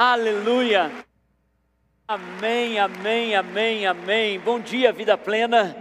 Aleluia. Amém, amém, amém, amém. Bom dia, vida plena.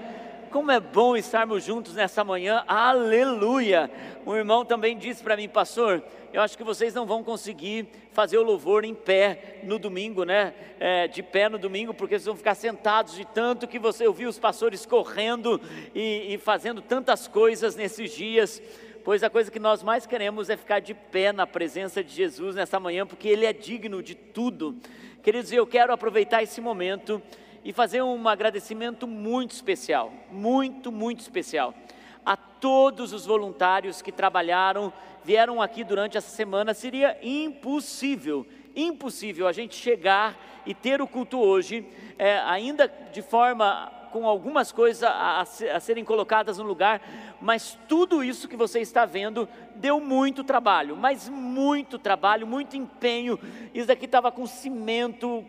Como é bom estarmos juntos nessa manhã. Aleluia. Um irmão também disse para mim, pastor, eu acho que vocês não vão conseguir fazer o louvor em pé no domingo, né? É, de pé no domingo, porque vocês vão ficar sentados de tanto que você ouviu os pastores correndo e, e fazendo tantas coisas nesses dias pois a coisa que nós mais queremos é ficar de pé na presença de Jesus nessa manhã, porque Ele é digno de tudo. Queridos, eu quero aproveitar esse momento e fazer um agradecimento muito especial, muito, muito especial, a todos os voluntários que trabalharam, vieram aqui durante essa semana. Seria impossível, impossível a gente chegar e ter o culto hoje, é, ainda de forma com algumas coisas a, a, serem colocadas no lugar, mas tudo isso que você está vendo deu muito trabalho, mas muito trabalho, muito empenho. Isso aqui estava com cimento,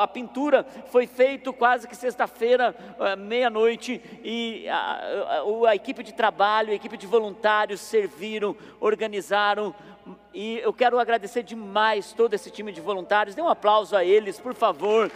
a pintura foi feita quase que sexta-feira, eh, meia-noite, e a, a, a equipe de trabalho, a equipe de voluntários serviram, organizaram, e eu quero agradecer demais todo esse time de voluntários. Dê um aplauso a eles, por favor.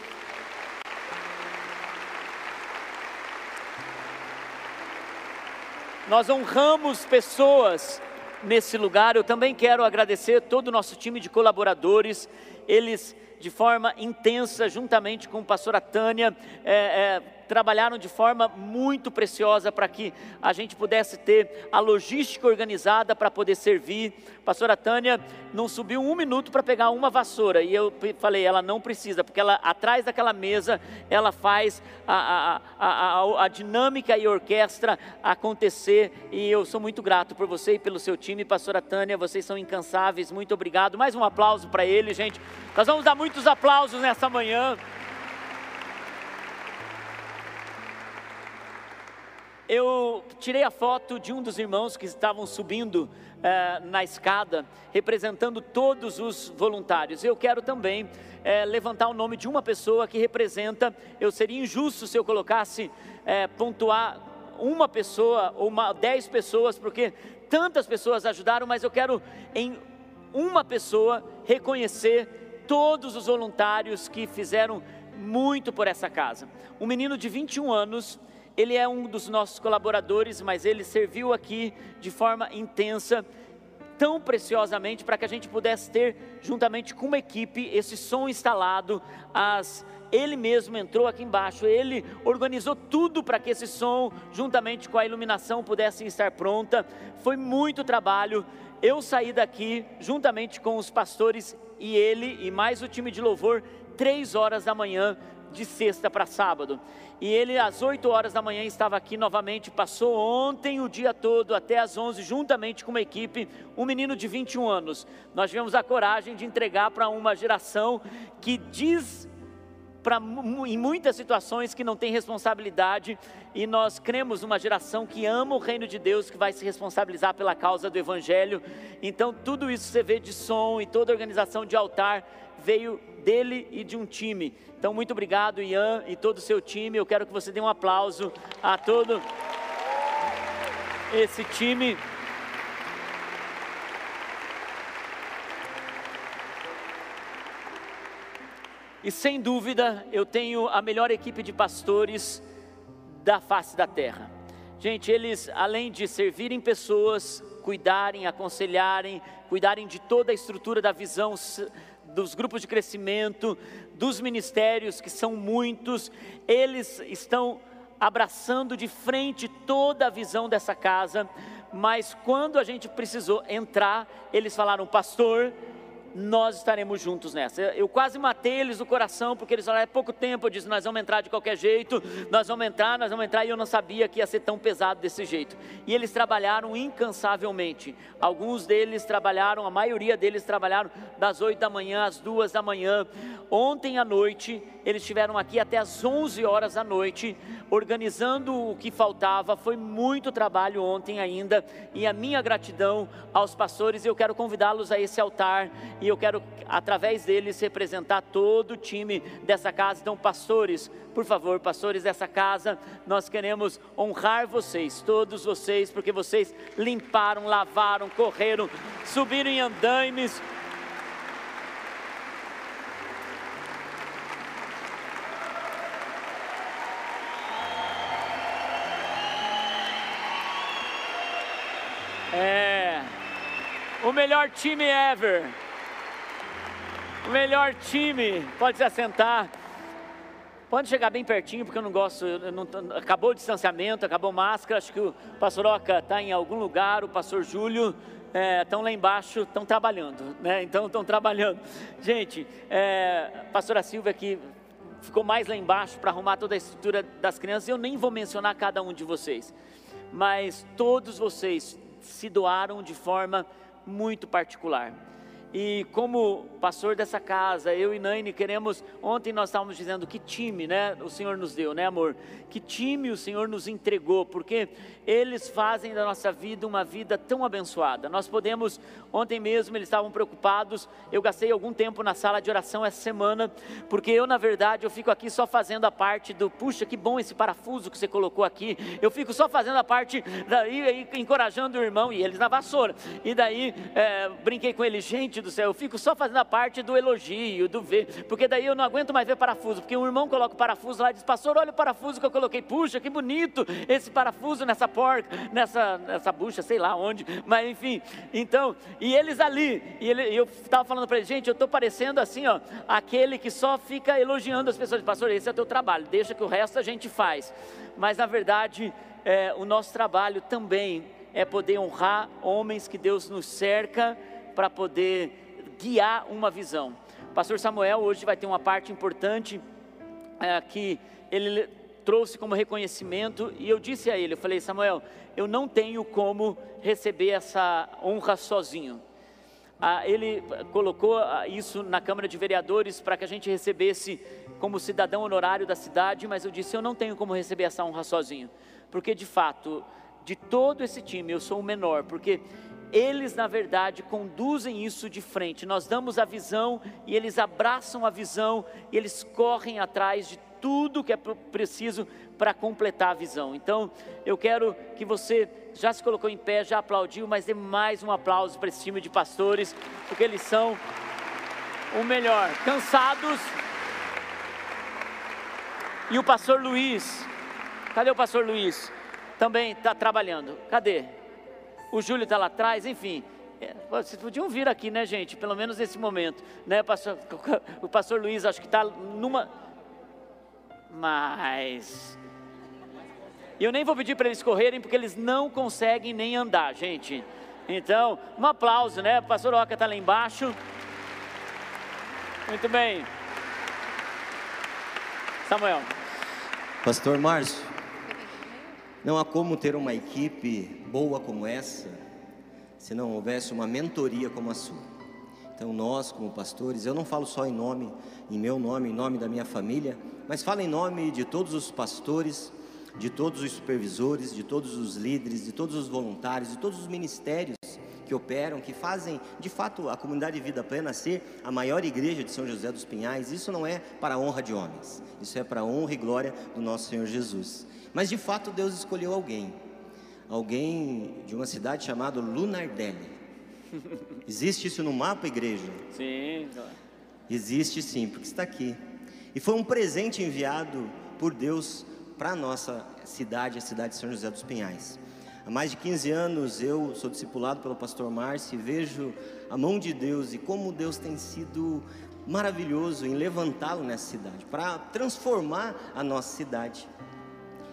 Nós honramos pessoas nesse lugar. Eu também quero agradecer todo o nosso time de colaboradores. Eles, de forma intensa, juntamente com a pastora Tânia, é, é, trabalharam de forma muito preciosa para que a gente pudesse ter a logística organizada para poder servir. A pastora Tânia não subiu um minuto para pegar uma vassoura e eu falei, ela não precisa, porque ela atrás daquela mesa ela faz a, a, a, a dinâmica e a orquestra acontecer e eu sou muito grato por você e pelo seu time, pastora Tânia, vocês são incansáveis, muito obrigado. Mais um aplauso para ele, gente. Nós vamos dar muitos aplausos nessa manhã. eu tirei a foto de um dos irmãos que estavam subindo eh, na escada, representando todos os voluntários. Eu quero também eh, levantar o nome de uma pessoa que representa. Eu seria injusto se eu colocasse eh, pontuar uma pessoa ou uma, dez pessoas, porque tantas pessoas ajudaram, mas eu quero em uma pessoa reconhecer todos os voluntários que fizeram muito por essa casa. Um menino de 21 anos ele é um dos nossos colaboradores, mas ele serviu aqui de forma intensa, tão preciosamente, para que a gente pudesse ter, juntamente com uma equipe, esse som instalado. As, ele mesmo entrou aqui embaixo, ele organizou tudo para que esse som, juntamente com a iluminação, pudesse estar pronta. Foi muito trabalho. Eu saí daqui, juntamente com os pastores e ele, e mais o time de louvor, três horas da manhã, de sexta para sábado. E ele, às 8 horas da manhã, estava aqui novamente. Passou ontem o dia todo, até às 11, juntamente com uma equipe, um menino de 21 anos. Nós tivemos a coragem de entregar para uma geração que diz Pra, em muitas situações que não tem responsabilidade, e nós cremos numa geração que ama o reino de Deus, que vai se responsabilizar pela causa do Evangelho. Então, tudo isso você vê de som e toda organização de altar veio dele e de um time. Então, muito obrigado, Ian, e todo o seu time. Eu quero que você dê um aplauso a todo esse time. E sem dúvida, eu tenho a melhor equipe de pastores da face da terra. Gente, eles, além de servirem pessoas, cuidarem, aconselharem, cuidarem de toda a estrutura da visão dos grupos de crescimento, dos ministérios, que são muitos, eles estão abraçando de frente toda a visão dessa casa, mas quando a gente precisou entrar, eles falaram, pastor, nós estaremos juntos nessa. Eu quase matei eles no coração, porque eles falaram, é pouco tempo, eu disse, nós vamos entrar de qualquer jeito, nós vamos entrar, nós vamos entrar, e eu não sabia que ia ser tão pesado desse jeito. E eles trabalharam incansavelmente. Alguns deles trabalharam, a maioria deles trabalharam das 8 da manhã às 2 da manhã. Ontem à noite, eles estiveram aqui até às 11 horas da noite, organizando o que faltava. Foi muito trabalho ontem ainda, e a minha gratidão aos pastores, eu quero convidá-los a esse altar e eu quero, através deles, representar todo o time dessa casa. Então, pastores, por favor, pastores dessa casa, nós queremos honrar vocês, todos vocês, porque vocês limparam, lavaram, correram, subiram em andaimes, É. O melhor time ever. O melhor time. Pode se assentar. Pode chegar bem pertinho, porque eu não gosto. Eu não, acabou o distanciamento, acabou máscara. Acho que o pastor Oca está em algum lugar, o pastor Júlio estão é, lá embaixo, estão trabalhando, né? Então estão trabalhando. Gente, é, pastora Silvia que ficou mais lá embaixo para arrumar toda a estrutura das crianças. Eu nem vou mencionar cada um de vocês, mas todos vocês se doaram de forma muito particular. E como pastor dessa casa, eu e Naine queremos. Ontem nós estávamos dizendo que time, né? O Senhor nos deu, né, amor? Que time o Senhor nos entregou, porque eles fazem da nossa vida uma vida tão abençoada. Nós podemos, ontem mesmo eles estavam preocupados. Eu gastei algum tempo na sala de oração essa semana, porque eu, na verdade, eu fico aqui só fazendo a parte do, puxa, que bom esse parafuso que você colocou aqui. Eu fico só fazendo a parte, daí, encorajando o irmão e eles na vassoura. E daí, é, brinquei com ele, gente do céu, eu fico só fazendo a parte do elogio, do ver, porque daí eu não aguento mais ver parafuso, porque um irmão coloca o parafuso lá e diz, pastor, olha o parafuso que eu coloquei, puxa, que bonito esse parafuso nessa porca, nessa, nessa bucha, sei lá onde, mas enfim, então, e eles ali, e ele, eu estava falando para ele, gente, eu estou parecendo assim, ó, aquele que só fica elogiando as pessoas, pastor, esse é o teu trabalho, deixa que o resto a gente faz, mas na verdade, é, o nosso trabalho também é poder honrar homens que Deus nos cerca para poder guiar uma visão. O pastor Samuel hoje vai ter uma parte importante é, que ele trouxe como reconhecimento e eu disse a ele, eu falei, Samuel, eu não tenho como receber essa honra sozinho. Ah, ele colocou isso na Câmara de Vereadores para que a gente recebesse como cidadão honorário da cidade, mas eu disse, eu não tenho como receber essa honra sozinho, porque de fato, de todo esse time, eu sou o menor, porque eles na verdade conduzem isso de frente. Nós damos a visão e eles abraçam a visão e eles correm atrás de tudo que é preciso para completar a visão. Então, eu quero que você já se colocou em pé, já aplaudiu, mas dê mais um aplauso para esse time de pastores, porque eles são o melhor. Cansados. E o pastor Luiz, cadê o pastor Luiz? Também está trabalhando. Cadê? O Júlio está lá atrás, enfim. É, vocês podiam vir aqui, né, gente? Pelo menos nesse momento, né? Pastor, o pastor Luiz, acho que está numa. Mas. Eu nem vou pedir para eles correrem, porque eles não conseguem nem andar, gente. Então, um aplauso, né? O pastor Oca está lá embaixo. Muito bem. Samuel. Pastor Márcio, não há como ter uma equipe boa como essa se não houvesse uma mentoria como a sua. Então nós, como pastores, eu não falo só em nome, em meu nome, em nome da minha família, mas falo em nome de todos os pastores, de todos os supervisores, de todos os líderes, de todos os voluntários, de todos os ministérios que operam, que fazem de fato a comunidade de vida plena ser a maior igreja de São José dos Pinhais. Isso não é para a honra de homens, isso é para a honra e glória do nosso Senhor Jesus. Mas de fato Deus escolheu alguém, alguém de uma cidade chamada Lunardelli. Existe isso no mapa, igreja? Sim. Existe sim, porque está aqui. E foi um presente enviado por Deus para a nossa cidade, a cidade de São José dos Pinhais. Há mais de 15 anos eu sou discipulado pelo pastor Márcio e vejo a mão de Deus e como Deus tem sido maravilhoso em levantá-lo nessa cidade, para transformar a nossa cidade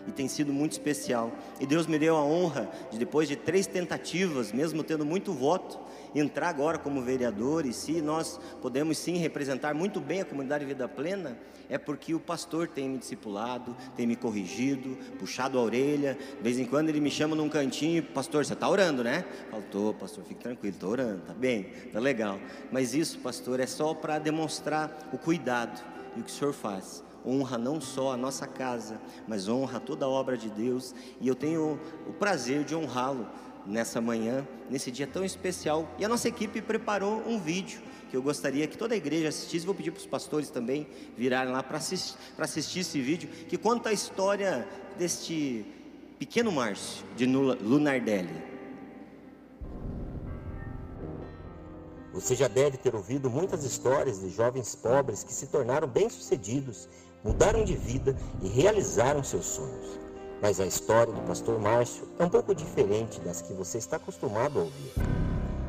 e tem sido muito especial. E Deus me deu a honra de, depois de três tentativas, mesmo tendo muito voto, entrar agora como vereador. E se nós podemos sim representar muito bem a comunidade Vida Plena, é porque o pastor tem me discipulado, tem me corrigido, puxado a orelha. De vez em quando ele me chama num cantinho, pastor, você está orando, né? Faltou, pastor, fique tranquilo, estou orando, tá bem, tá legal. Mas isso, pastor, é só para demonstrar o cuidado e o que o senhor faz honra não só a nossa casa, mas honra toda a obra de Deus. E eu tenho o prazer de honrá-lo nessa manhã, nesse dia tão especial. E a nossa equipe preparou um vídeo que eu gostaria que toda a igreja assistisse. Vou pedir para os pastores também virarem lá para assistir, assistir esse vídeo, que conta a história deste pequeno Márcio de Lunardelli. Você já deve ter ouvido muitas histórias de jovens pobres que se tornaram bem-sucedidos mudaram de vida e realizaram seus sonhos. Mas a história do pastor Márcio é um pouco diferente das que você está acostumado a ouvir.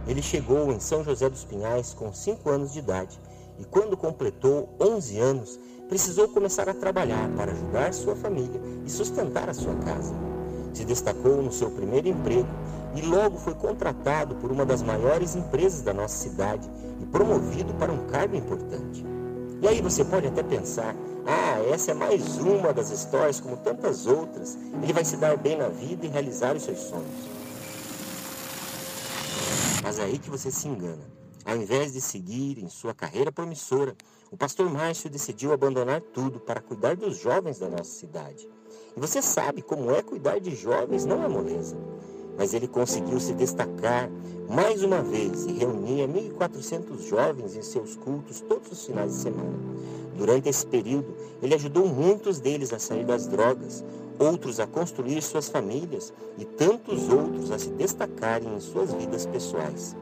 ele chegou em São José dos Pinhais com 5 anos de idade e, quando completou 11 anos, precisou começar a trabalhar para ajudar sua família e sustentar a sua casa. Se destacou no seu primeiro emprego e logo foi contratado por uma das maiores empresas da nossa cidade e promovido para um cargo importante. E aí você pode até pensar: ah, essa é mais uma das histórias, como tantas outras. Ele vai se dar bem na vida e realizar os seus sonhos. Mas é aí que você se engana. Ao invés de seguir em sua carreira promissora, o pastor Márcio decidiu abandonar tudo para cuidar dos jovens da nossa cidade. E você sabe como é cuidar de jovens, não é moleza. Mas ele conseguiu se destacar mais uma vez e reunia 1.400 jovens em seus cultos todos os finais de semana. Durante esse período, ele ajudou muitos deles a sair das drogas, outros a construir suas famílias e tantos outros a se destacarem em suas vidas pessoais.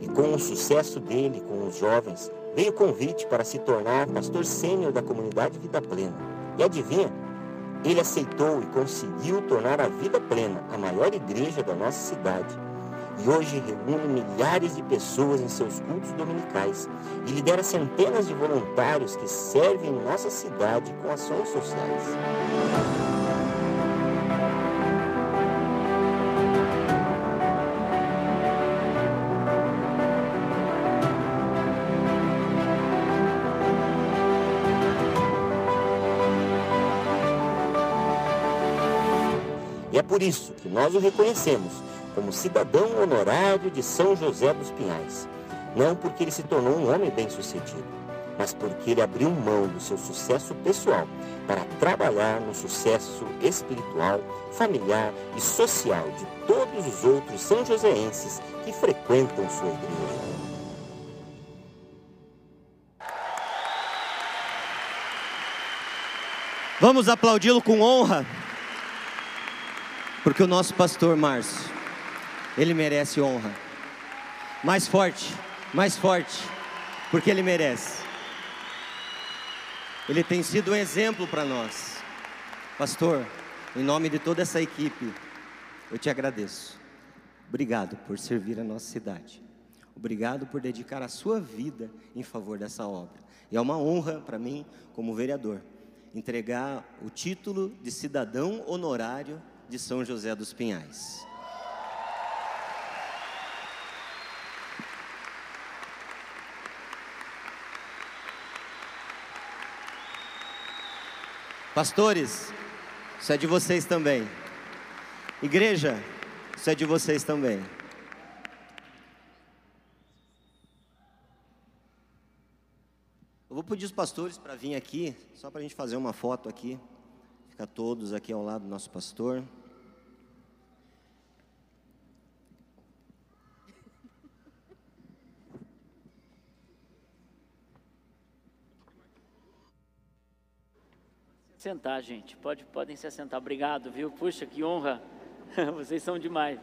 E com o sucesso dele com os jovens, veio o convite para se tornar pastor sênior da comunidade Vida Plena. E adivinha? Ele aceitou e conseguiu tornar a Vida Plena a maior igreja da nossa cidade. E hoje reúne milhares de pessoas em seus cultos dominicais e lidera centenas de voluntários que servem em nossa cidade com ações sociais. É por isso que nós o reconhecemos como cidadão honorário de São José dos Pinhais. Não porque ele se tornou um homem bem-sucedido, mas porque ele abriu mão do seu sucesso pessoal para trabalhar no sucesso espiritual, familiar e social de todos os outros são joséenses que frequentam sua igreja. Vamos aplaudi-lo com honra. Porque o nosso pastor Márcio, ele merece honra. Mais forte, mais forte, porque ele merece. Ele tem sido um exemplo para nós. Pastor, em nome de toda essa equipe, eu te agradeço. Obrigado por servir a nossa cidade. Obrigado por dedicar a sua vida em favor dessa obra. E é uma honra para mim, como vereador, entregar o título de cidadão honorário de São José dos Pinhais. Pastores, isso é de vocês também. Igreja, isso é de vocês também. Eu vou pedir os pastores para vir aqui, só para a gente fazer uma foto aqui. Fica todos aqui ao lado do nosso pastor. Sentar, gente. Pode, podem se assentar. Obrigado, viu? Puxa, que honra. Vocês são demais.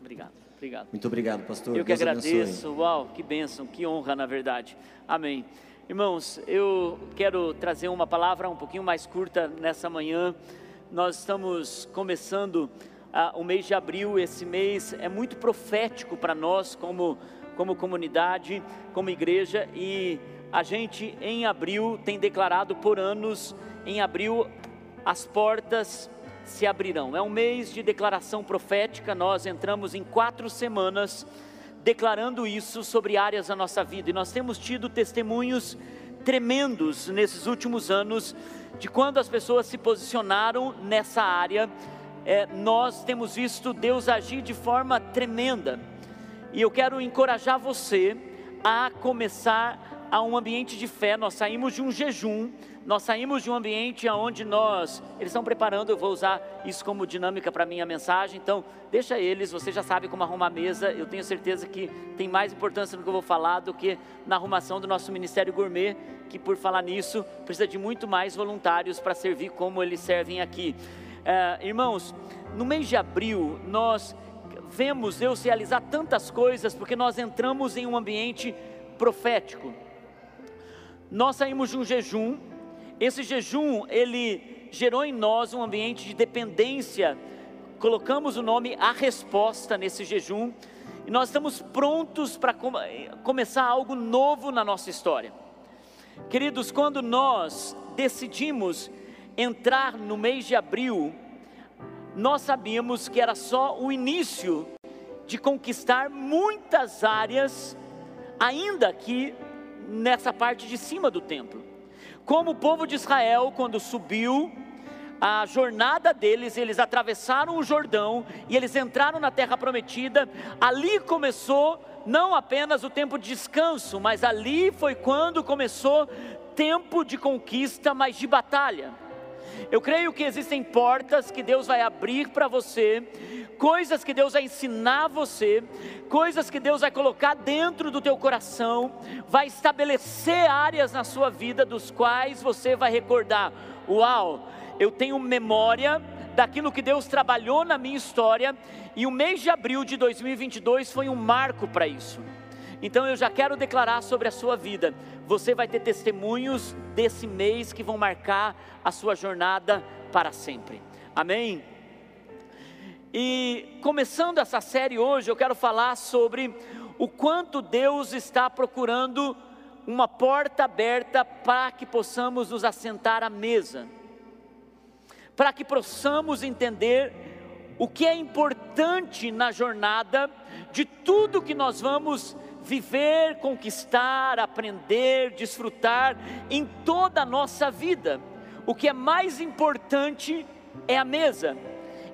Obrigado, obrigado. Muito obrigado, pastor. Eu que Deus agradeço. Abençoe. Uau, que bênção, que honra, na verdade. Amém. Irmãos, eu quero trazer uma palavra um pouquinho mais curta nessa manhã. Nós estamos começando uh, o mês de abril. Esse mês é muito profético para nós, como, como comunidade, como igreja. E a gente, em abril, tem declarado por anos: em abril, as portas se abrirão. É um mês de declaração profética. Nós entramos em quatro semanas declarando isso sobre áreas da nossa vida. E nós temos tido testemunhos tremendos nesses últimos anos de quando as pessoas se posicionaram nessa área. É, nós temos visto Deus agir de forma tremenda. E eu quero encorajar você a começar a um ambiente de fé. Nós saímos de um jejum nós saímos de um ambiente onde nós, eles estão preparando, eu vou usar isso como dinâmica para minha mensagem, então deixa eles, você já sabe como arrumar a mesa, eu tenho certeza que tem mais importância no que eu vou falar do que na arrumação do nosso Ministério Gourmet, que por falar nisso, precisa de muito mais voluntários para servir como eles servem aqui. É, irmãos, no mês de abril, nós vemos Deus realizar tantas coisas, porque nós entramos em um ambiente profético. Nós saímos de um jejum, esse jejum, ele gerou em nós um ambiente de dependência. Colocamos o nome A Resposta nesse jejum. E nós estamos prontos para com, começar algo novo na nossa história. Queridos, quando nós decidimos entrar no mês de abril, nós sabíamos que era só o início de conquistar muitas áreas, ainda aqui nessa parte de cima do templo. Como o povo de Israel, quando subiu, a jornada deles, eles atravessaram o Jordão e eles entraram na terra prometida. Ali começou não apenas o tempo de descanso, mas ali foi quando começou tempo de conquista, mas de batalha. Eu creio que existem portas que Deus vai abrir para você, coisas que Deus vai ensinar você, coisas que Deus vai colocar dentro do teu coração, vai estabelecer áreas na sua vida dos quais você vai recordar: uau, eu tenho memória daquilo que Deus trabalhou na minha história, e o mês de abril de 2022 foi um marco para isso. Então eu já quero declarar sobre a sua vida. Você vai ter testemunhos desse mês que vão marcar a sua jornada para sempre. Amém? E começando essa série hoje, eu quero falar sobre o quanto Deus está procurando uma porta aberta para que possamos nos assentar à mesa para que possamos entender o que é importante na jornada de tudo que nós vamos viver, conquistar, aprender, desfrutar em toda a nossa vida. O que é mais importante é a mesa.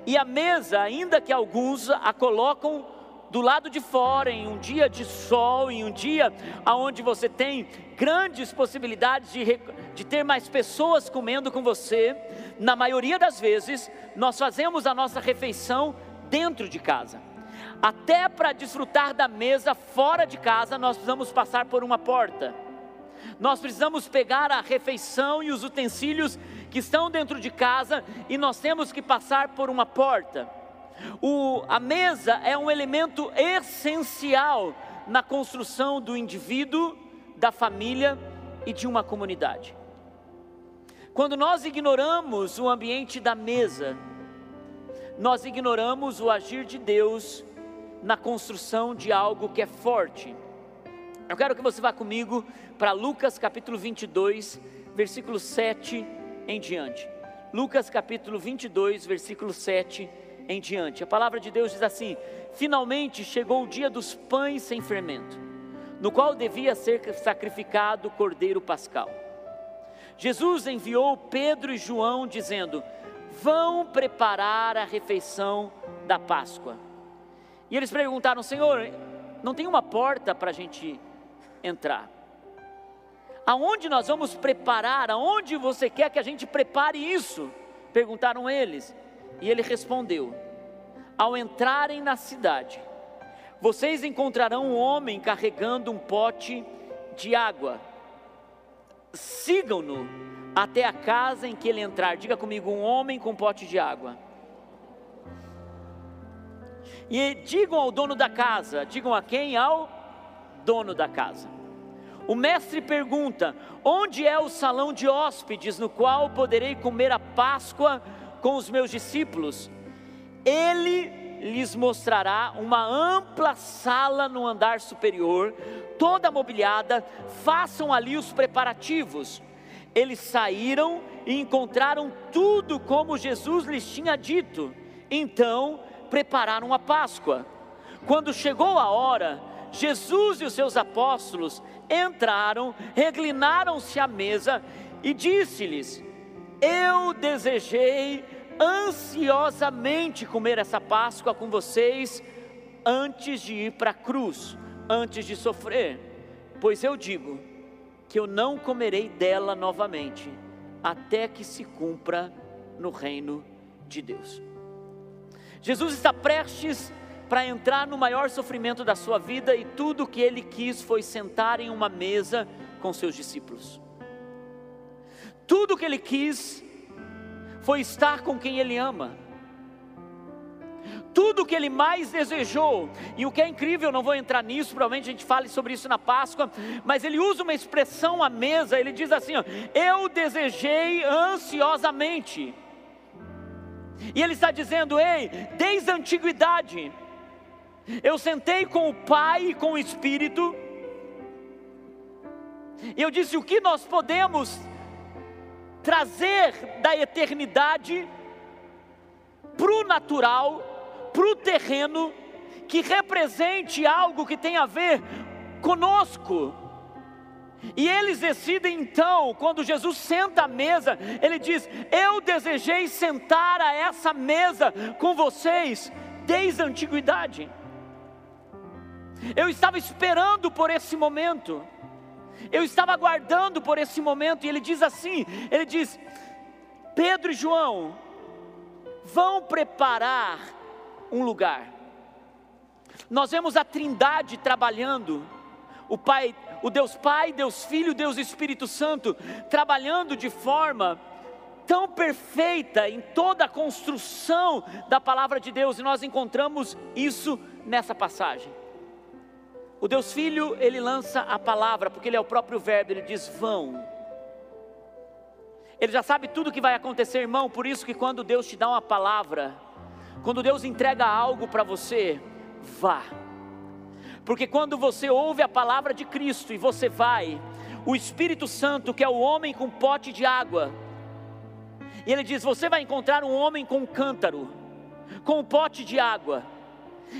E a mesa, ainda que alguns a colocam do lado de fora, em um dia de sol, em um dia onde você tem grandes possibilidades de, de ter mais pessoas comendo com você, na maioria das vezes, nós fazemos a nossa refeição dentro de casa. Até para desfrutar da mesa fora de casa, nós precisamos passar por uma porta. Nós precisamos pegar a refeição e os utensílios que estão dentro de casa e nós temos que passar por uma porta. O, a mesa é um elemento essencial na construção do indivíduo, da família e de uma comunidade. Quando nós ignoramos o ambiente da mesa, nós ignoramos o agir de Deus na construção de algo que é forte. Eu quero que você vá comigo para Lucas capítulo 22, versículo 7 em diante. Lucas capítulo 22, versículo 7 em diante. A palavra de Deus diz assim: Finalmente chegou o dia dos pães sem fermento, no qual devia ser sacrificado o cordeiro pascal. Jesus enviou Pedro e João dizendo: Vão preparar a refeição da Páscoa. E eles perguntaram: Senhor, não tem uma porta para a gente entrar? Aonde nós vamos preparar? Aonde você quer que a gente prepare isso? Perguntaram eles. E ele respondeu: Ao entrarem na cidade, vocês encontrarão um homem carregando um pote de água. Sigam-no até a casa em que ele entrar. Diga comigo: um homem com um pote de água. E digam ao dono da casa, digam a quem? Ao dono da casa. O mestre pergunta: Onde é o salão de hóspedes no qual poderei comer a Páscoa com os meus discípulos, ele lhes mostrará uma ampla sala no andar superior, toda mobiliada, façam ali os preparativos. Eles saíram e encontraram tudo como Jesus lhes tinha dito. Então, prepararam a Páscoa. Quando chegou a hora, Jesus e os seus apóstolos entraram, reclinaram-se à mesa e disse-lhes: Eu desejei ansiosamente comer essa Páscoa com vocês antes de ir para a cruz, antes de sofrer, pois eu digo que eu não comerei dela novamente, até que se cumpra no reino de Deus. Jesus está prestes para entrar no maior sofrimento da sua vida e tudo o que ele quis foi sentar em uma mesa com seus discípulos. Tudo o que ele quis foi estar com quem ele ama. Tudo o que ele mais desejou, e o que é incrível, não vou entrar nisso, provavelmente a gente fale sobre isso na Páscoa, mas ele usa uma expressão à mesa, ele diz assim: ó, Eu desejei ansiosamente. E ele está dizendo: Ei, desde a antiguidade, eu sentei com o Pai e com o Espírito, e eu disse: o que nós podemos trazer da eternidade para o natural, para o terreno, que represente algo que tem a ver conosco. E eles decidem então, quando Jesus senta à mesa, ele diz: Eu desejei sentar a essa mesa com vocês desde a antiguidade. Eu estava esperando por esse momento. Eu estava aguardando por esse momento. E ele diz assim: Ele diz, Pedro e João, vão preparar um lugar. Nós vemos a Trindade trabalhando, o Pai, o Deus Pai, Deus Filho, Deus Espírito Santo, trabalhando de forma tão perfeita em toda a construção da palavra de Deus, e nós encontramos isso nessa passagem. O Deus Filho, ele lança a palavra, porque ele é o próprio Verbo, ele diz: vão. Ele já sabe tudo o que vai acontecer, irmão, por isso que quando Deus te dá uma palavra, quando Deus entrega algo para você, vá. Porque quando você ouve a palavra de Cristo e você vai, o Espírito Santo, que é o homem com pote de água, e ele diz: Você vai encontrar um homem com um cântaro, com um pote de água,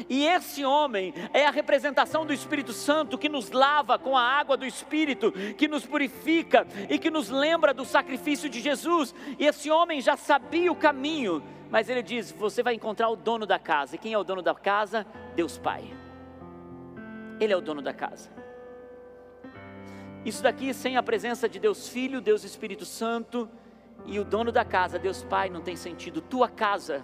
e esse homem é a representação do Espírito Santo que nos lava com a água do Espírito, que nos purifica e que nos lembra do sacrifício de Jesus. E esse homem já sabia o caminho, mas ele diz: Você vai encontrar o dono da casa. E quem é o dono da casa? Deus Pai. Ele é o dono da casa. Isso daqui sem a presença de Deus Filho, Deus Espírito Santo e o dono da casa, Deus Pai, não tem sentido. Tua casa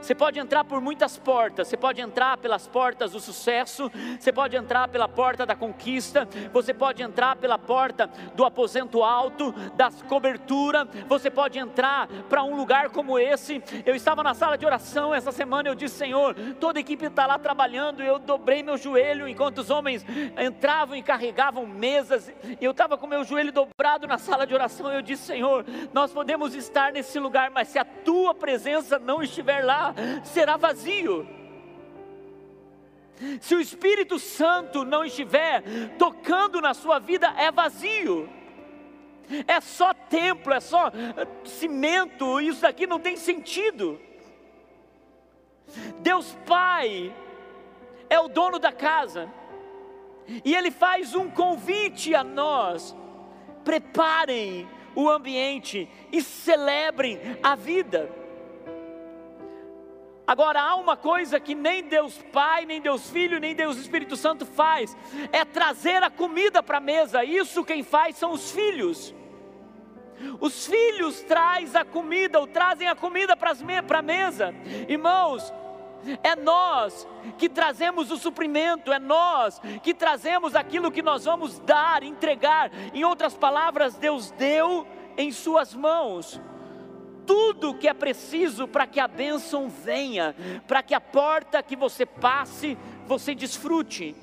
você pode entrar por muitas portas, você pode entrar pelas portas do sucesso, você pode entrar pela porta da conquista, você pode entrar pela porta do aposento alto, da cobertura, você pode entrar para um lugar como esse. Eu estava na sala de oração essa semana, eu disse: Senhor, toda a equipe está lá trabalhando, eu dobrei meu joelho enquanto os homens entravam e carregavam mesas, eu estava com meu joelho dobrado na sala de oração. Eu disse: Senhor, nós podemos estar nesse lugar, mas se a tua presença não estiver lá, será vazio. Se o Espírito Santo não estiver tocando na sua vida, é vazio. É só templo, é só cimento, isso daqui não tem sentido. Deus Pai é o dono da casa, e Ele faz um convite a nós: preparem o ambiente e celebrem a vida. Agora há uma coisa que nem Deus Pai, nem Deus Filho, nem Deus Espírito Santo faz, é trazer a comida para a mesa. Isso quem faz são os filhos. Os filhos trazem a comida, ou trazem a comida para a mesa. Irmãos, é nós que trazemos o suprimento, é nós que trazemos aquilo que nós vamos dar, entregar. Em outras palavras, Deus deu em Suas mãos tudo que é preciso para que a bênção venha, para que a porta que você passe, você desfrute.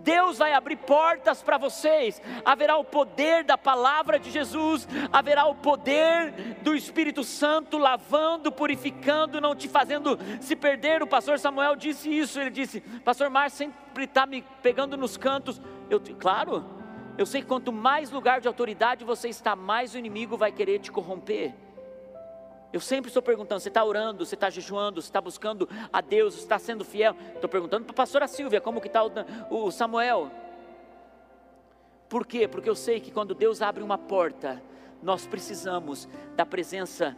Deus vai abrir portas para vocês, haverá o poder da palavra de Jesus, haverá o poder do Espírito Santo lavando, purificando, não te fazendo se perder. O pastor Samuel disse isso, ele disse: Pastor Márcio sempre está me pegando nos cantos. Eu, claro, eu sei que quanto mais lugar de autoridade você está, mais o inimigo vai querer te corromper. Eu sempre estou perguntando: você está orando, você está jejuando, você está buscando a Deus, você está sendo fiel? Estou perguntando para a pastora Silvia como que está o, o Samuel. Por quê? Porque eu sei que quando Deus abre uma porta, nós precisamos da presença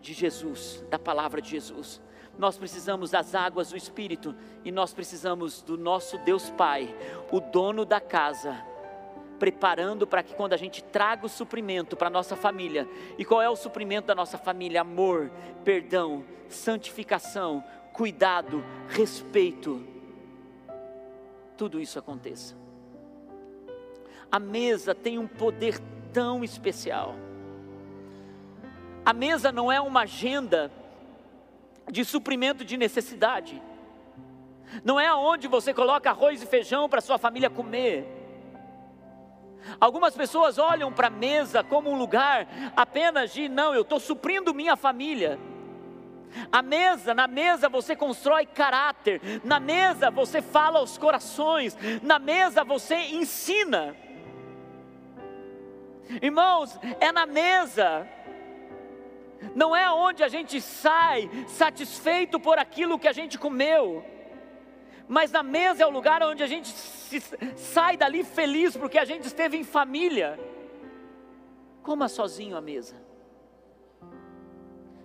de Jesus, da palavra de Jesus. Nós precisamos das águas do Espírito e nós precisamos do nosso Deus Pai, o dono da casa preparando para que quando a gente traga o suprimento para a nossa família, e qual é o suprimento da nossa família? Amor, perdão, santificação, cuidado, respeito, tudo isso aconteça. A mesa tem um poder tão especial. A mesa não é uma agenda de suprimento de necessidade. Não é aonde você coloca arroz e feijão para sua família comer. Algumas pessoas olham para a mesa como um lugar apenas de, não, eu estou suprindo minha família. A mesa, na mesa você constrói caráter, na mesa você fala aos corações, na mesa você ensina. Irmãos, é na mesa, não é onde a gente sai satisfeito por aquilo que a gente comeu, mas na mesa é o lugar onde a gente sai dali feliz porque a gente esteve em família. Coma sozinho a mesa.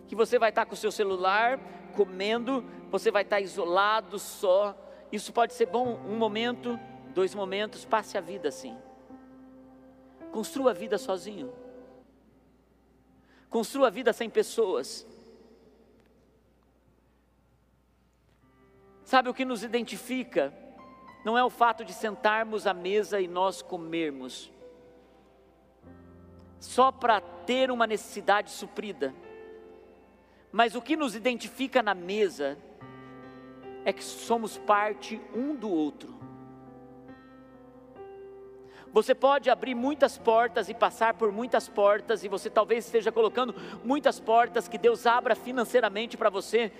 Que você vai estar com o seu celular comendo, você vai estar isolado só. Isso pode ser bom um momento, dois momentos, passe a vida assim. Construa a vida sozinho. Construa a vida sem pessoas. Sabe o que nos identifica? Não é o fato de sentarmos à mesa e nós comermos, só para ter uma necessidade suprida, mas o que nos identifica na mesa é que somos parte um do outro. Você pode abrir muitas portas e passar por muitas portas, e você talvez esteja colocando muitas portas que Deus abra financeiramente para você,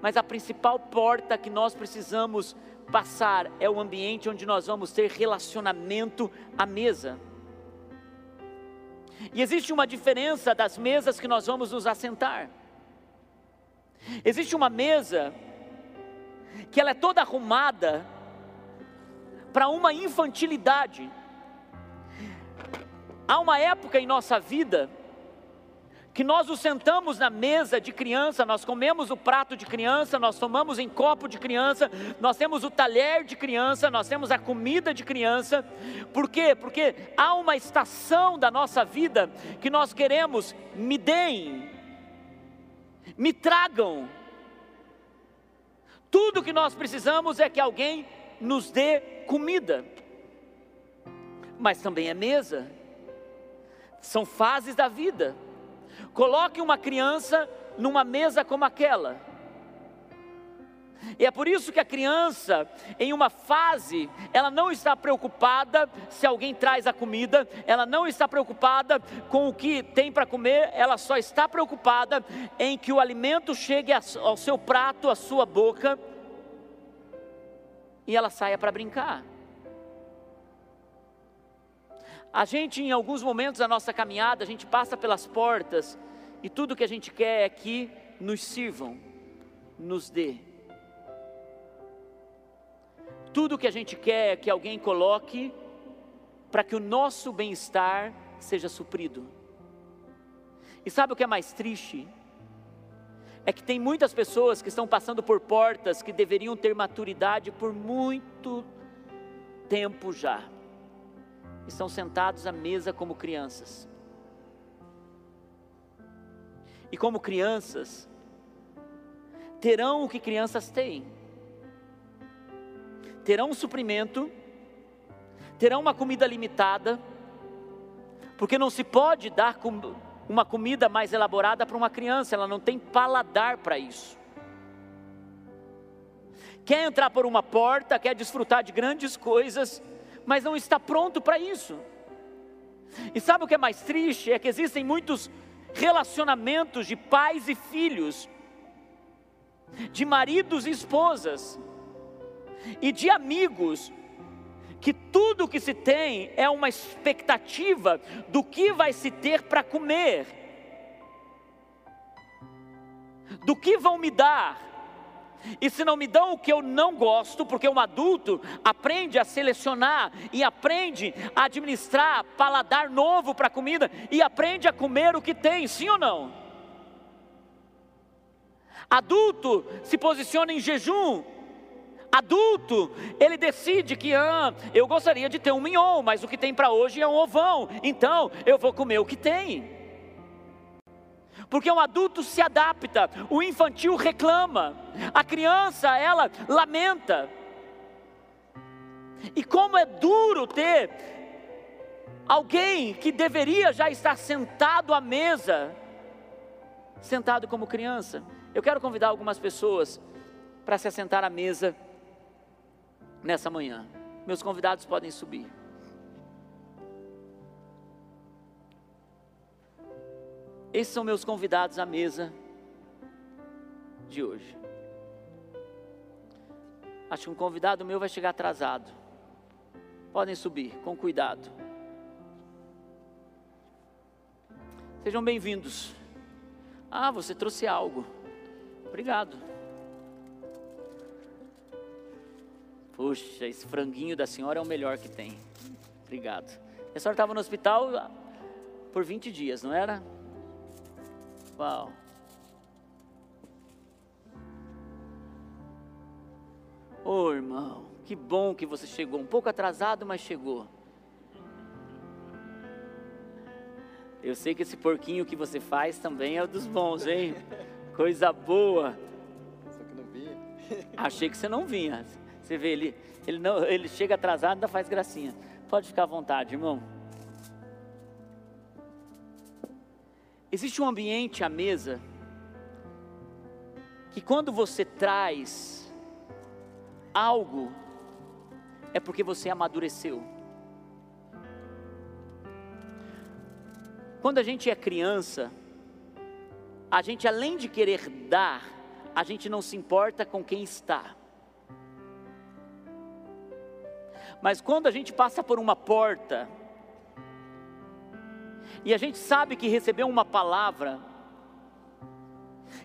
mas a principal porta que nós precisamos passar é o ambiente onde nós vamos ter relacionamento à mesa. E existe uma diferença das mesas que nós vamos nos assentar. Existe uma mesa que ela é toda arrumada para uma infantilidade. Há uma época em nossa vida que nós nos sentamos na mesa de criança, nós comemos o prato de criança, nós tomamos em copo de criança, nós temos o talher de criança, nós temos a comida de criança. Por quê? Porque há uma estação da nossa vida que nós queremos, me deem, me tragam. Tudo que nós precisamos é que alguém nos dê comida, mas também é mesa, são fases da vida. Coloque uma criança numa mesa como aquela. E é por isso que a criança, em uma fase, ela não está preocupada se alguém traz a comida, ela não está preocupada com o que tem para comer, ela só está preocupada em que o alimento chegue ao seu prato, à sua boca, e ela saia para brincar. A gente, em alguns momentos da nossa caminhada, a gente passa pelas portas e tudo que a gente quer é que nos sirvam, nos dê. Tudo que a gente quer é que alguém coloque para que o nosso bem-estar seja suprido. E sabe o que é mais triste? é que tem muitas pessoas que estão passando por portas que deveriam ter maturidade por muito tempo já. Estão sentados à mesa como crianças. E como crianças, terão o que crianças têm. Terão um suprimento, terão uma comida limitada, porque não se pode dar uma comida mais elaborada para uma criança, ela não tem paladar para isso. Quer entrar por uma porta, quer desfrutar de grandes coisas, mas não está pronto para isso. E sabe o que é mais triste? É que existem muitos relacionamentos de pais e filhos, de maridos e esposas, e de amigos que tudo que se tem é uma expectativa do que vai se ter para comer, do que vão me dar. E se não me dão o que eu não gosto, porque um adulto aprende a selecionar e aprende a administrar paladar novo para a comida e aprende a comer o que tem, sim ou não? Adulto se posiciona em jejum adulto, ele decide que ah, eu gostaria de ter um mignon, mas o que tem para hoje é um ovão, então eu vou comer o que tem. Porque um adulto se adapta, o infantil reclama, a criança ela lamenta. E como é duro ter alguém que deveria já estar sentado à mesa, sentado como criança. Eu quero convidar algumas pessoas para se assentar à mesa nessa manhã. Meus convidados podem subir. Esses são meus convidados à mesa de hoje. Acho que um convidado meu vai chegar atrasado. Podem subir, com cuidado. Sejam bem-vindos. Ah, você trouxe algo. Obrigado. Puxa, esse franguinho da senhora é o melhor que tem. Obrigado. A senhora estava no hospital por 20 dias, não era? Ô oh, irmão, que bom que você chegou. Um pouco atrasado, mas chegou. Eu sei que esse porquinho que você faz também é dos bons, hein? Coisa boa. Só que não vinha. Achei que você não vinha. Você vê, ele, ele, não, ele chega atrasado e ainda faz gracinha. Pode ficar à vontade, irmão. Existe um ambiente à mesa que quando você traz algo, é porque você amadureceu. Quando a gente é criança, a gente além de querer dar, a gente não se importa com quem está. Mas quando a gente passa por uma porta, e a gente sabe que recebeu uma palavra,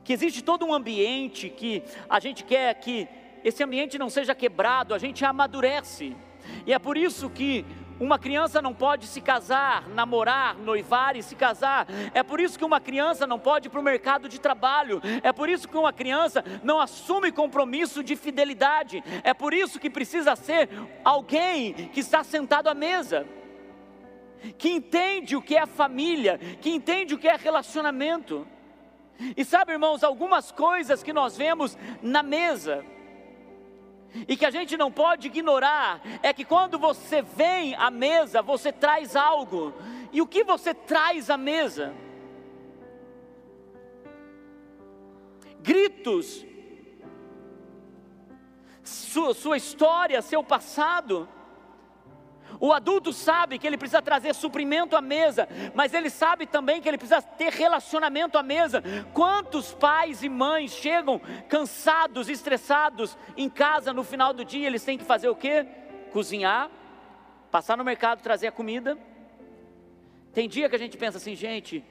que existe todo um ambiente que a gente quer que esse ambiente não seja quebrado, a gente amadurece. E é por isso que uma criança não pode se casar, namorar, noivar e se casar. É por isso que uma criança não pode ir para o mercado de trabalho. É por isso que uma criança não assume compromisso de fidelidade. É por isso que precisa ser alguém que está sentado à mesa, que entende o que é família, que entende o que é relacionamento. E sabe, irmãos, algumas coisas que nós vemos na mesa e que a gente não pode ignorar é que quando você vem à mesa, você traz algo. E o que você traz à mesa? Gritos, sua, sua história, seu passado. O adulto sabe que ele precisa trazer suprimento à mesa, mas ele sabe também que ele precisa ter relacionamento à mesa. Quantos pais e mães chegam cansados, estressados em casa no final do dia, eles têm que fazer o quê? Cozinhar, passar no mercado trazer a comida. Tem dia que a gente pensa assim, gente,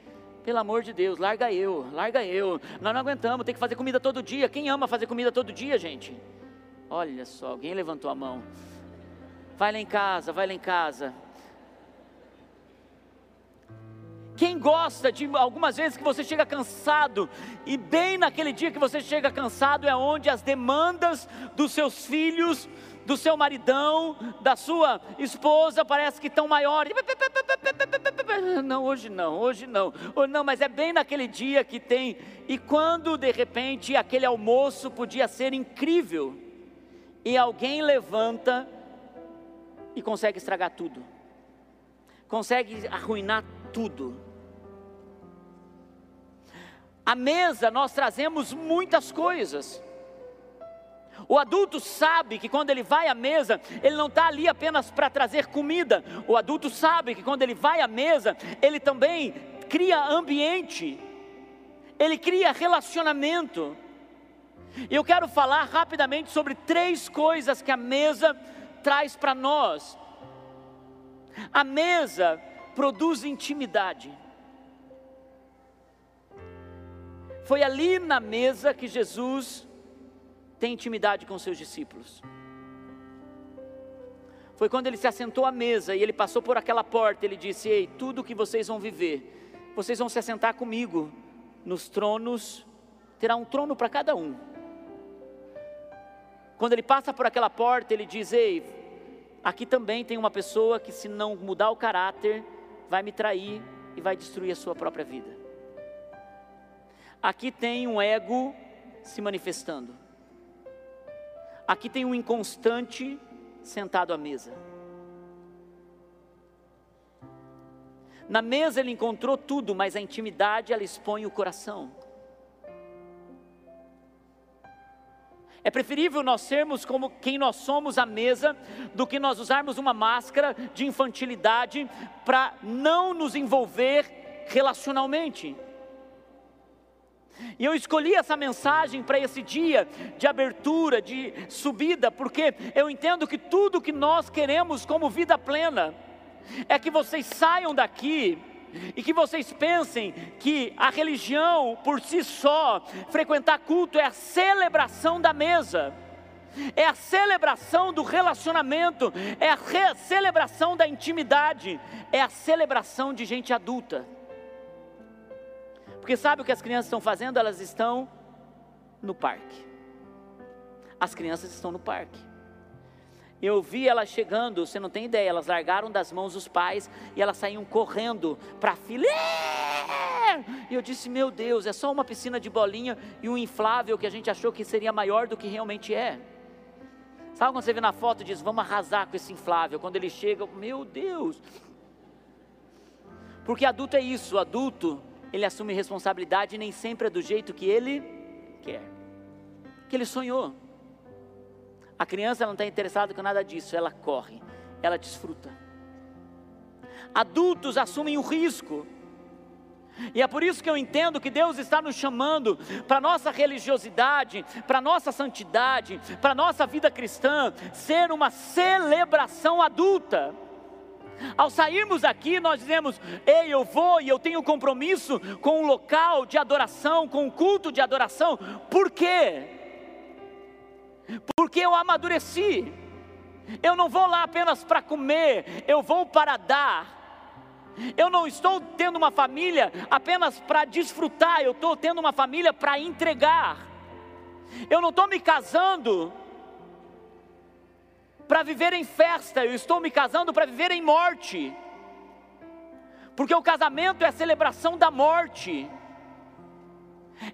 pelo amor de Deus, larga eu, larga eu. Nós não aguentamos, tem que fazer comida todo dia. Quem ama fazer comida todo dia, gente? Olha só, alguém levantou a mão. Vai lá em casa, vai lá em casa. Quem gosta de algumas vezes que você chega cansado, e bem naquele dia que você chega cansado é onde as demandas dos seus filhos, do seu maridão, da sua esposa parece que estão maiores. Não, hoje não, hoje não. Não, mas é bem naquele dia que tem. E quando de repente aquele almoço podia ser incrível, e alguém levanta e consegue estragar tudo, consegue arruinar tudo. À mesa nós trazemos muitas coisas. O adulto sabe que quando ele vai à mesa, ele não está ali apenas para trazer comida. O adulto sabe que quando ele vai à mesa, ele também cria ambiente, ele cria relacionamento. E eu quero falar rapidamente sobre três coisas que a mesa traz para nós. A mesa produz intimidade. Foi ali na mesa que Jesus tem intimidade com seus discípulos. Foi quando ele se assentou à mesa e ele passou por aquela porta, ele disse: Ei, tudo que vocês vão viver, vocês vão se assentar comigo nos tronos, terá um trono para cada um. Quando ele passa por aquela porta, ele diz: Ei, aqui também tem uma pessoa que, se não mudar o caráter, vai me trair e vai destruir a sua própria vida. Aqui tem um ego se manifestando. Aqui tem um inconstante sentado à mesa. Na mesa ele encontrou tudo, mas a intimidade ela expõe o coração. É preferível nós sermos como quem nós somos à mesa do que nós usarmos uma máscara de infantilidade para não nos envolver relacionalmente. E eu escolhi essa mensagem para esse dia de abertura, de subida, porque eu entendo que tudo que nós queremos como vida plena é que vocês saiam daqui e que vocês pensem que a religião por si só, frequentar culto é a celebração da mesa. É a celebração do relacionamento, é a celebração da intimidade, é a celebração de gente adulta. Porque sabe o que as crianças estão fazendo? Elas estão no parque. As crianças estão no parque. Eu vi elas chegando, você não tem ideia, elas largaram das mãos dos pais e elas saíam correndo para a fila. E eu disse: Meu Deus, é só uma piscina de bolinha e um inflável que a gente achou que seria maior do que realmente é. Sabe quando você vê na foto e diz: Vamos arrasar com esse inflável? Quando ele chega, meu Deus. Porque adulto é isso, adulto ele assume responsabilidade nem sempre é do jeito que ele quer, que ele sonhou. A criança não está interessada com nada disso, ela corre, ela desfruta. Adultos assumem o risco. E é por isso que eu entendo que Deus está nos chamando para nossa religiosidade, para nossa santidade, para nossa vida cristã ser uma celebração adulta. Ao sairmos aqui, nós dizemos: Ei, eu vou e eu tenho compromisso com o local de adoração, com o culto de adoração. Por quê? Porque eu amadureci. Eu não vou lá apenas para comer, eu vou para dar. Eu não estou tendo uma família apenas para desfrutar, eu estou tendo uma família para entregar. Eu não estou me casando para viver em festa, eu estou me casando para viver em morte. Porque o casamento é a celebração da morte.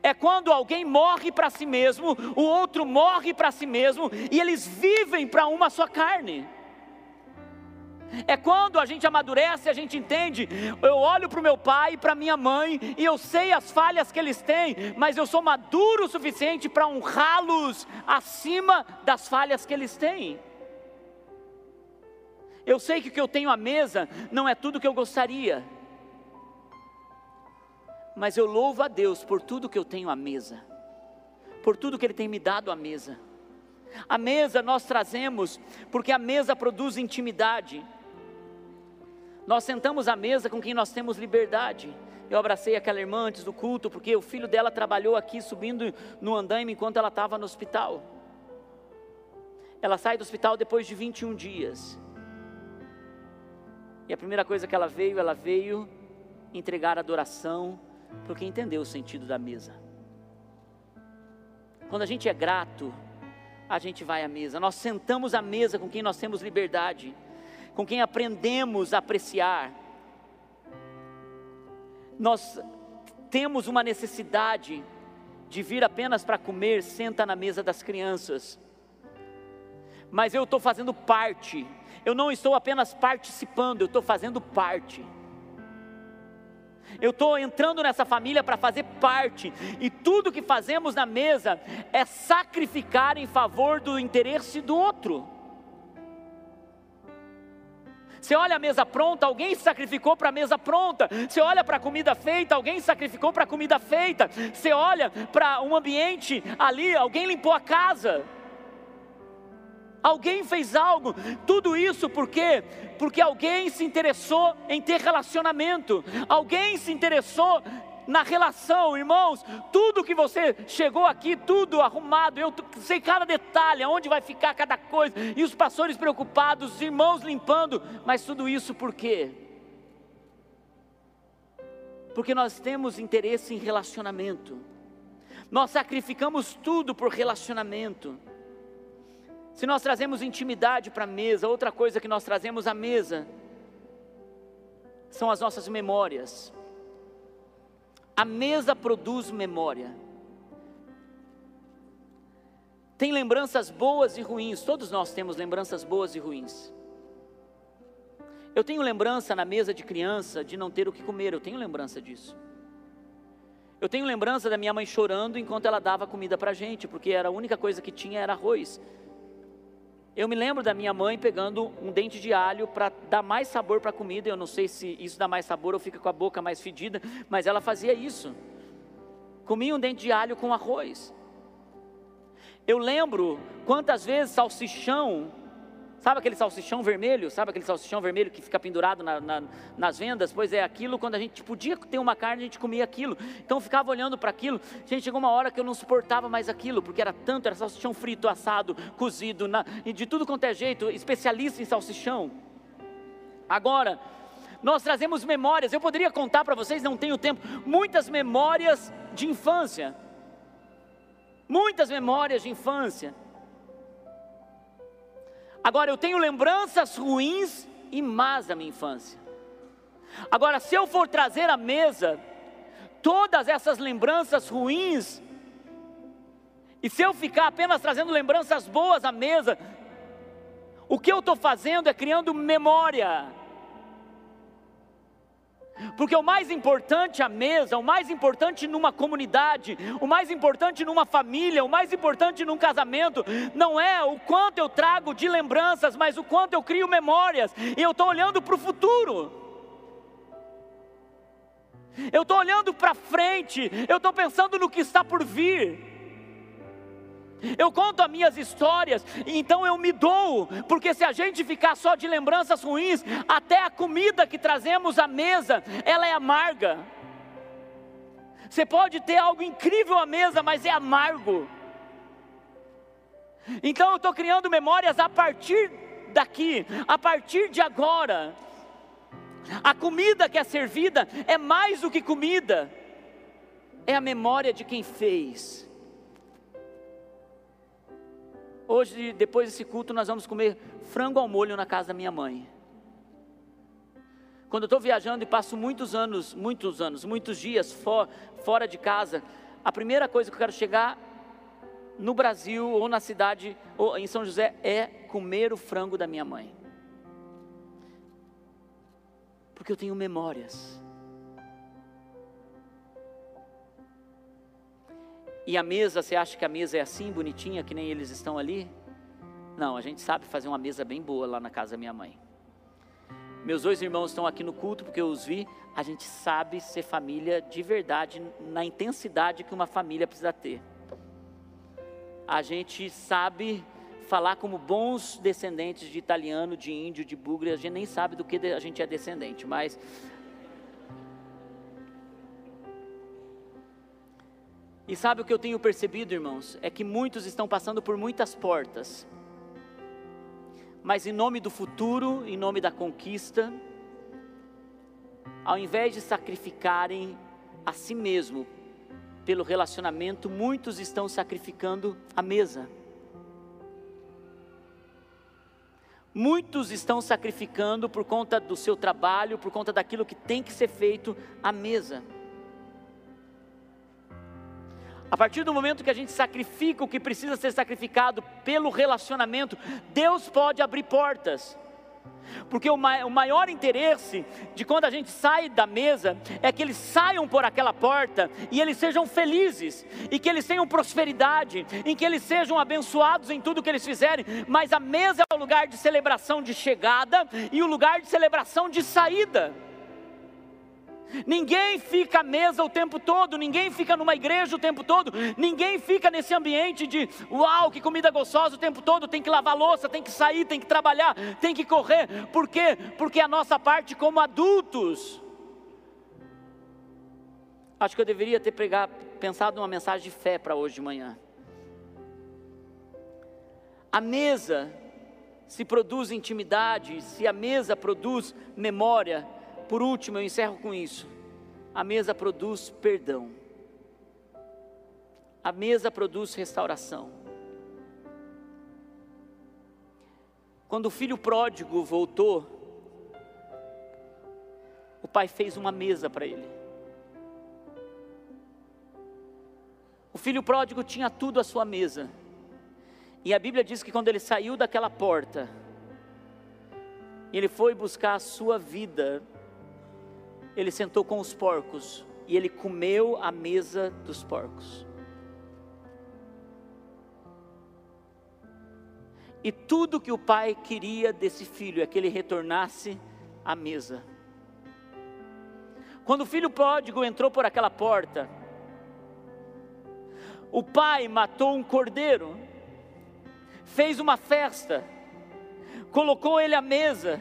É quando alguém morre para si mesmo, o outro morre para si mesmo e eles vivem para uma só carne. É quando a gente amadurece, a gente entende. Eu olho para o meu pai e para minha mãe e eu sei as falhas que eles têm, mas eu sou maduro o suficiente para honrá-los acima das falhas que eles têm. Eu sei que o que eu tenho à mesa não é tudo que eu gostaria, mas eu louvo a Deus por tudo que eu tenho à mesa, por tudo que Ele tem me dado à mesa. A mesa nós trazemos porque a mesa produz intimidade. Nós sentamos à mesa com quem nós temos liberdade. Eu abracei aquela irmã antes do culto porque o filho dela trabalhou aqui subindo no andaime enquanto ela estava no hospital. Ela sai do hospital depois de 21 dias. E a primeira coisa que ela veio, ela veio entregar adoração, porque entendeu o sentido da mesa. Quando a gente é grato, a gente vai à mesa. Nós sentamos à mesa com quem nós temos liberdade, com quem aprendemos a apreciar. Nós temos uma necessidade de vir apenas para comer, senta na mesa das crianças. Mas eu estou fazendo parte eu não estou apenas participando, eu estou fazendo parte. Eu estou entrando nessa família para fazer parte, e tudo que fazemos na mesa é sacrificar em favor do interesse do outro. Você olha a mesa pronta, alguém sacrificou para a mesa pronta. Você olha para a comida feita, alguém sacrificou para a comida feita. Você olha para um ambiente ali, alguém limpou a casa. Alguém fez algo, tudo isso por quê? Porque alguém se interessou em ter relacionamento, alguém se interessou na relação, irmãos. Tudo que você chegou aqui, tudo arrumado, eu sei cada detalhe, aonde vai ficar cada coisa, e os pastores preocupados, os irmãos limpando, mas tudo isso por quê? Porque nós temos interesse em relacionamento, nós sacrificamos tudo por relacionamento. Se nós trazemos intimidade para a mesa, outra coisa que nós trazemos à mesa são as nossas memórias. A mesa produz memória. Tem lembranças boas e ruins, todos nós temos lembranças boas e ruins. Eu tenho lembrança na mesa de criança de não ter o que comer, eu tenho lembrança disso. Eu tenho lembrança da minha mãe chorando enquanto ela dava comida para a gente, porque era a única coisa que tinha era arroz. Eu me lembro da minha mãe pegando um dente de alho para dar mais sabor para a comida. Eu não sei se isso dá mais sabor ou fica com a boca mais fedida, mas ela fazia isso. Comiam dente de alho com arroz. Eu lembro quantas vezes salsichão Sabe aquele salsichão vermelho? Sabe aquele salsichão vermelho que fica pendurado na, na, nas vendas? Pois é, aquilo, quando a gente podia ter uma carne, a gente comia aquilo. Então ficava olhando para aquilo. Gente, chegou uma hora que eu não suportava mais aquilo, porque era tanto, era salsichão frito, assado, cozido, na, de tudo quanto é jeito, especialista em salsichão. Agora, nós trazemos memórias, eu poderia contar para vocês, não tenho tempo, muitas memórias de infância. Muitas memórias de infância. Agora, eu tenho lembranças ruins e más da minha infância. Agora, se eu for trazer à mesa todas essas lembranças ruins, e se eu ficar apenas trazendo lembranças boas à mesa, o que eu estou fazendo é criando memória. Porque o mais importante à mesa, o mais importante numa comunidade, o mais importante numa família, o mais importante num casamento, não é o quanto eu trago de lembranças, mas o quanto eu crio memórias, e eu estou olhando para o futuro. Eu estou olhando para frente, eu estou pensando no que está por vir. Eu conto as minhas histórias, então eu me dou, porque se a gente ficar só de lembranças ruins, até a comida que trazemos à mesa, ela é amarga. Você pode ter algo incrível à mesa, mas é amargo. Então eu estou criando memórias a partir daqui, a partir de agora. A comida que é servida é mais do que comida, é a memória de quem fez Hoje, depois desse culto, nós vamos comer frango ao molho na casa da minha mãe. Quando eu estou viajando e passo muitos anos, muitos anos, muitos dias for, fora de casa, a primeira coisa que eu quero chegar no Brasil ou na cidade ou em São José é comer o frango da minha mãe. Porque eu tenho memórias. E a mesa, você acha que a mesa é assim, bonitinha, que nem eles estão ali? Não, a gente sabe fazer uma mesa bem boa lá na casa da minha mãe. Meus dois irmãos estão aqui no culto porque eu os vi. A gente sabe ser família de verdade, na intensidade que uma família precisa ter. A gente sabe falar como bons descendentes de italiano, de índio, de bugre. A gente nem sabe do que a gente é descendente, mas E sabe o que eu tenho percebido, irmãos? É que muitos estão passando por muitas portas, mas em nome do futuro, em nome da conquista, ao invés de sacrificarem a si mesmo pelo relacionamento, muitos estão sacrificando a mesa. Muitos estão sacrificando por conta do seu trabalho, por conta daquilo que tem que ser feito a mesa. A partir do momento que a gente sacrifica o que precisa ser sacrificado pelo relacionamento, Deus pode abrir portas. Porque o, maior interesse de quando a gente sai da mesa é que eles saiam por aquela porta e eles sejam felizes, e que eles tenham prosperidade, em que eles sejam abençoados em tudo que eles fizerem. Mas a mesa é o lugar de celebração de chegada e o lugar de celebração de saída. Ninguém fica à mesa o tempo todo, ninguém fica numa igreja o tempo todo, ninguém fica nesse ambiente de uau, que comida gostosa o tempo todo, tem que lavar louça, tem que sair, tem que trabalhar, tem que correr. Por quê? Porque a nossa parte como adultos. Acho que eu deveria ter pregado, pensado numa mensagem de fé para hoje de manhã. A mesa se produz intimidade, se a mesa produz memória, por último, eu encerro com isso. A mesa produz perdão. A mesa produz restauração. Quando o filho pródigo voltou, o pai fez uma mesa para ele. O filho pródigo tinha tudo à sua mesa. E a Bíblia diz que quando ele saiu daquela porta, ele foi buscar a sua vida ele sentou com os porcos e ele comeu a mesa dos porcos. E tudo que o pai queria desse filho é que ele retornasse à mesa. Quando o filho pródigo entrou por aquela porta, o pai matou um cordeiro, fez uma festa, colocou ele à mesa,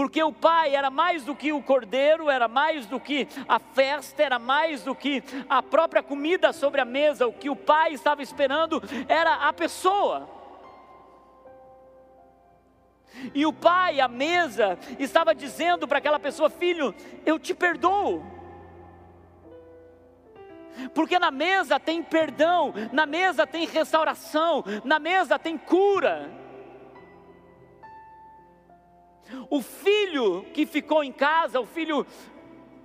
porque o pai era mais do que o cordeiro, era mais do que a festa, era mais do que a própria comida sobre a mesa, o que o pai estava esperando era a pessoa. E o pai, à mesa, estava dizendo para aquela pessoa: Filho, eu te perdoo. Porque na mesa tem perdão, na mesa tem restauração, na mesa tem cura. O filho que ficou em casa, o filho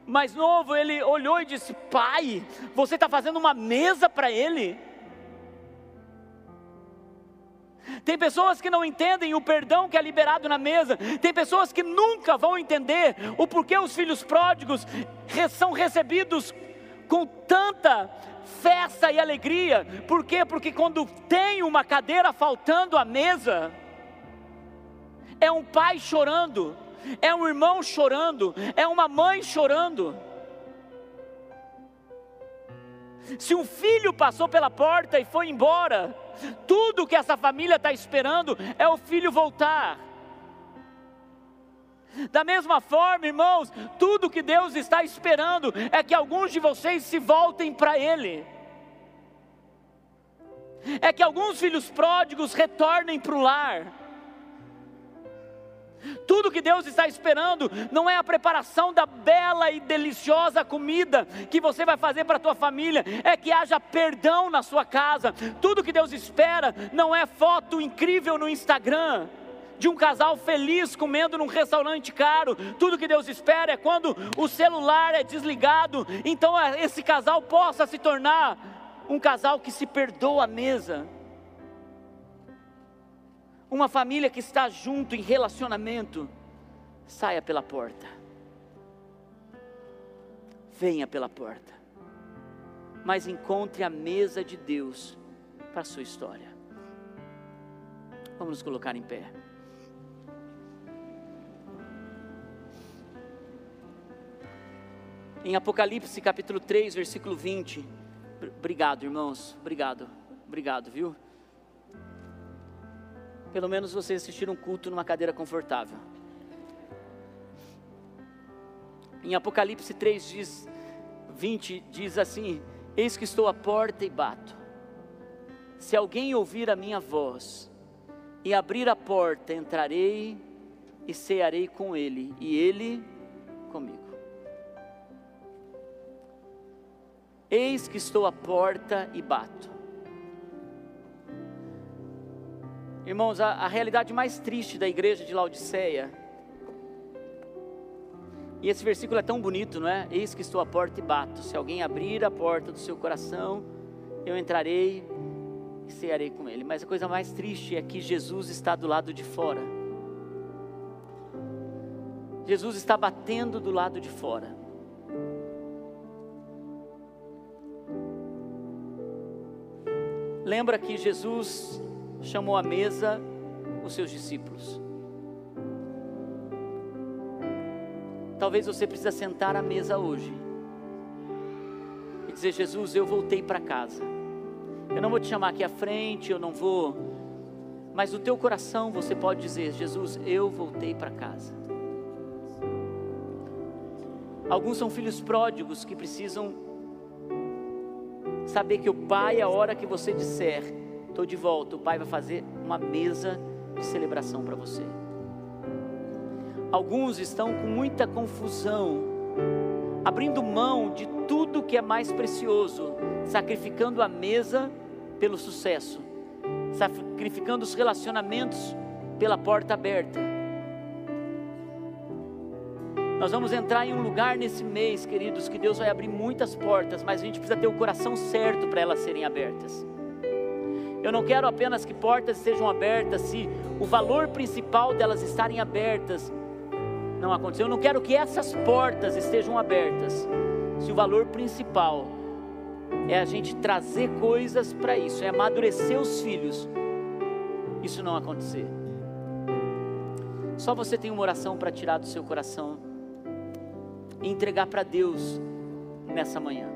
mais novo, ele olhou e disse: Pai, você está fazendo uma mesa para ele? Tem pessoas que não entendem o perdão que é liberado na mesa. Tem pessoas que nunca vão entender o porquê os filhos pródigos são recebidos com tanta festa e alegria. Por quê? Porque quando tem uma cadeira faltando à mesa, é um pai chorando, é um irmão chorando, é uma mãe chorando. Se um filho passou pela porta e foi embora, tudo que essa família está esperando é o filho voltar. Da mesma forma, irmãos, tudo que Deus está esperando é que alguns de vocês se voltem para Ele. É que alguns filhos pródigos retornem para o lar. Tudo que Deus está esperando não é a preparação da bela e deliciosa comida que você vai fazer para a tua família, é que haja perdão na sua casa. Tudo que Deus espera não é foto incrível no Instagram de um casal feliz comendo num restaurante caro. Tudo que Deus espera é quando o celular é desligado, então é, esse casal possa se tornar um casal que se perdoa à mesa. Uma família que está junto em relacionamento, saia pela porta. Venha pela porta. Mas encontre a mesa de Deus para a sua história. Vamos nos colocar em pé. Em Apocalipse capítulo 3, versículo 20. Obrigado, irmãos. Obrigado. Obrigado, viu? Pelo menos vocês assistiram um culto numa cadeira confortável. Em Apocalipse 3, diz, 20, diz assim: Eis que estou à porta e bato. Se alguém ouvir a minha voz e abrir a porta, entrarei e cearei com ele, e ele comigo. Eis que estou à porta e bato. Irmãos, a, a, realidade mais triste da igreja de Laodiceia, e esse versículo é tão bonito, não é? Eis que estou à porta e bato. Se alguém abrir a porta do seu coração, eu entrarei e cearei com ele. Mas a coisa mais triste é que Jesus está do lado de fora. Jesus está batendo do lado de fora. Lembra que Jesus chamou à mesa os seus discípulos. Talvez você precise sentar à mesa hoje e dizer: Jesus, eu voltei para casa. Eu não vou te chamar aqui à frente, eu não vou. Mas no teu coração você pode dizer: Jesus, eu voltei para casa. Alguns são filhos pródigos que precisam saber que o Pai, a hora que você disser, estou de volta, o Pai vai fazer uma mesa de celebração para você. Alguns estão com muita confusão, abrindo mão de tudo que é mais precioso, sacrificando a mesa pelo sucesso, sacrificando os relacionamentos pela porta aberta nós vamos entrar em um lugar nesse mês, queridos, que Deus vai abrir muitas portas, mas a gente precisa ter o coração certo para elas serem abertas. Eu não quero apenas que portas sejam abertas se o valor principal delas estarem abertas não aconteceu. Eu não quero que essas portas estejam abertas se o valor principal é a gente trazer coisas para isso, é amadurecer os filhos. Isso não acontecer. Só você tem uma oração para tirar do seu coração e entregar para Deus nessa manhã.